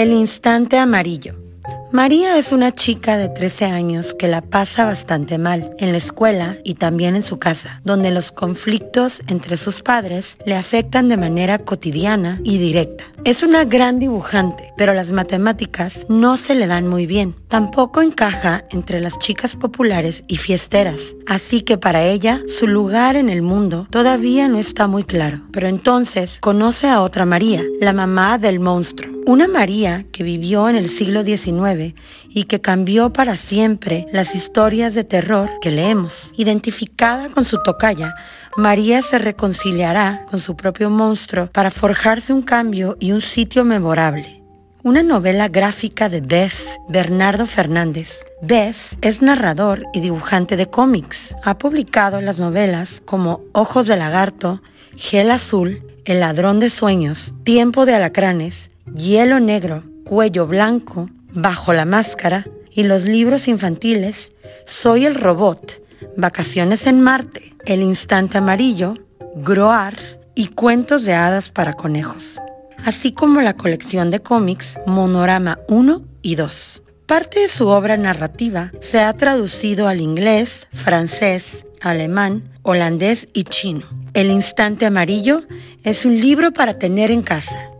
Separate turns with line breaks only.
El instante amarillo. María es una chica de 13 años que la pasa bastante mal en la escuela y también en su casa, donde los conflictos entre sus padres le afectan de manera cotidiana y directa. Es una gran dibujante, pero las matemáticas no se le dan muy bien. Tampoco encaja entre las chicas populares y fiesteras, así que para ella su lugar en el mundo todavía no está muy claro. Pero entonces conoce a otra María, la mamá del monstruo. Una María que vivió en el siglo XIX y que cambió para siempre las historias de terror que leemos. Identificada con su tocaya, María se reconciliará con su propio monstruo para forjarse un cambio y un sitio memorable una novela gráfica de Beth Bernardo Fernández. Beth es narrador y dibujante de cómics. Ha publicado las novelas como Ojos de Lagarto, Gel Azul, El Ladrón de Sueños, Tiempo de Alacranes, Hielo Negro, Cuello Blanco, Bajo la Máscara y los libros infantiles Soy el Robot, Vacaciones en Marte, El Instante Amarillo, Groar y Cuentos de Hadas para Conejos así como la colección de cómics Monorama 1 y 2. Parte de su obra narrativa se ha traducido al inglés, francés, alemán, holandés y chino. El Instante Amarillo es un libro para tener en casa